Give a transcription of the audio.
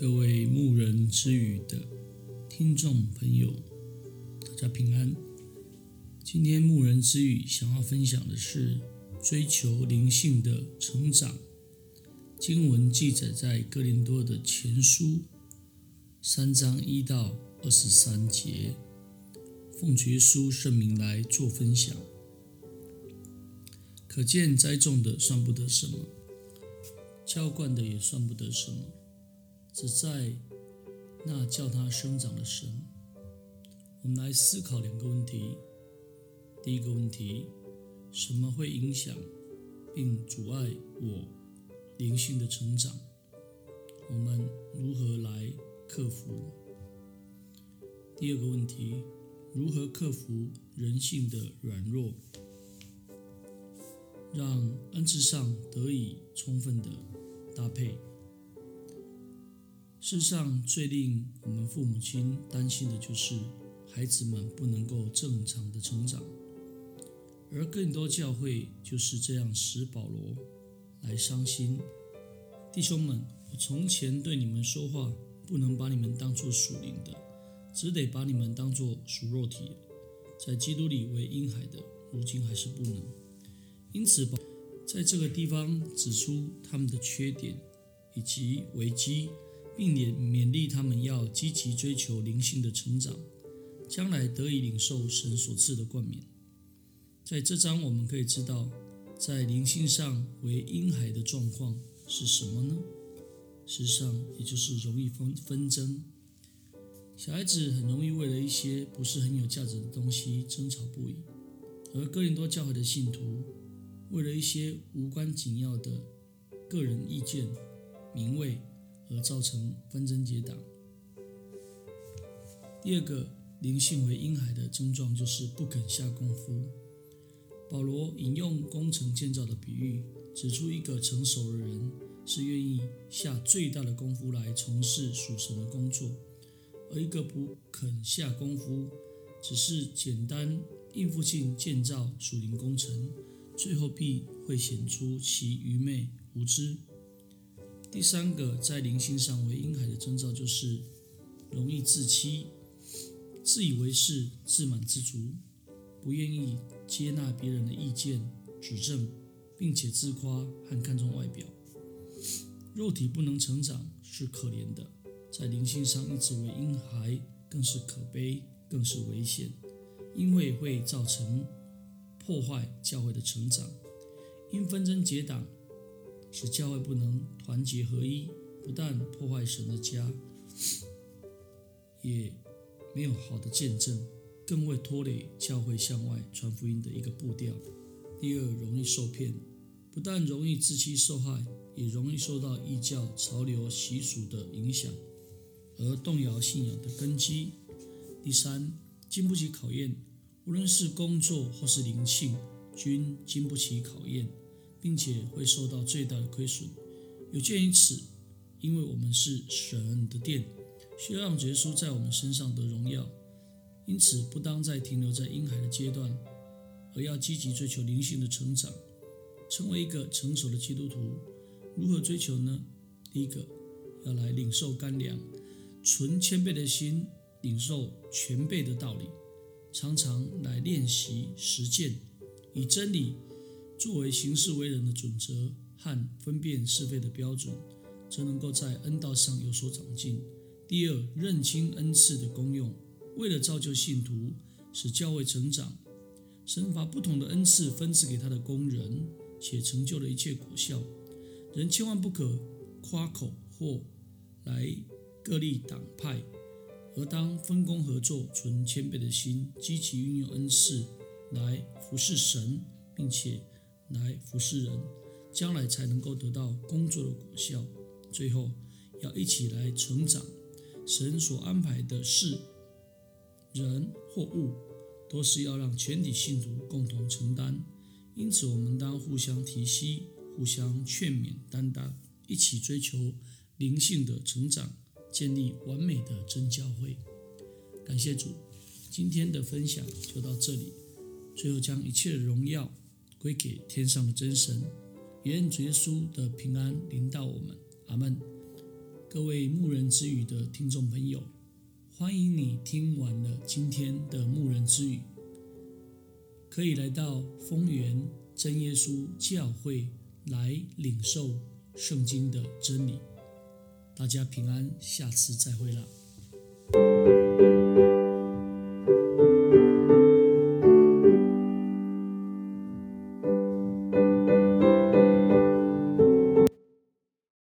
各位牧人之语的听众朋友，大家平安。今天牧人之语想要分享的是追求灵性的成长。经文记载在哥林多的前书三章一到二十三节，奉主耶稣圣名来做分享。可见栽种的算不得什么，浇灌的也算不得什么。只在那叫他生长的神。我们来思考两个问题。第一个问题：什么会影响并阻碍我灵性的成长？我们如何来克服？第二个问题：如何克服人性的软弱，让恩赐上得以充分的搭配？世上最令我们父母亲担心的就是孩子们不能够正常的成长，而更多教会就是这样使保罗来伤心。弟兄们，我从前对你们说话，不能把你们当作属灵的，只得把你们当作属肉体，在基督里为婴孩的，如今还是不能。因此，在这个地方指出他们的缺点以及危机。并勉勉励他们要积极追求灵性的成长，将来得以领受神所赐的冠冕。在这章我们可以知道，在灵性上为婴孩的状况是什么呢？事实上，也就是容易纷纷争。小孩子很容易为了一些不是很有价值的东西争吵不已，而哥林多教会的信徒为了一些无关紧要的个人意见、名位。而造成纷争结党。第二个灵性为婴孩的症状就是不肯下功夫。保罗引用工程建造的比喻，指出一个成熟的人是愿意下最大的功夫来从事属神的工作，而一个不肯下功夫，只是简单应付性建造属灵工程，最后必会显出其愚昧无知。第三个在灵性上为婴孩的征兆，就是容易自欺、自以为是、自满自足，不愿意接纳别人的意见、指正，并且自夸和看重外表。肉体不能成长是可怜的，在灵性上一直为婴孩更是可悲，更是危险，因为会造成破坏教会的成长，因纷争结党。使教会不能团结合一，不但破坏神的家，也没有好的见证，更会拖累教会向外传福音的一个步调。第二，容易受骗，不但容易自欺受害，也容易受到异教潮流习俗的影响，而动摇信仰的根基。第三，经不起考验，无论是工作或是灵性，均经不起考验。并且会受到最大的亏损。有鉴于此，因为我们是神的殿，需要让耶稣在我们身上得荣耀，因此不当再停留在婴孩的阶段，而要积极追求灵性的成长，成为一个成熟的基督徒。如何追求呢？第一个，要来领受干粮，存谦卑的心，领受全备的道理，常常来练习实践，以真理。作为行事为人的准则和分辨是非的标准，则能够在恩道上有所长进。第二，认清恩赐的功用，为了造就信徒，使教会成长，神把不同的恩赐分赐给他的工人，且成就了一切果效。人千万不可夸口或来各立党派，而当分工合作，存谦卑的心，积极运用恩赐来服侍神，并且。来服侍人，将来才能够得到工作的果效。最后，要一起来成长。神所安排的事、人或物，都是要让全体信徒共同承担。因此，我们当互相提携、互相劝勉、担当，一起追求灵性的成长，建立完美的真教会。感谢主，今天的分享就到这里。最后，将一切的荣耀。归给天上的真神，愿主耶稣的平安临到我们。阿门。各位牧人之语的听众朋友，欢迎你听完了今天的牧人之语，可以来到丰源真耶稣教会来领受圣经的真理。大家平安，下次再会了。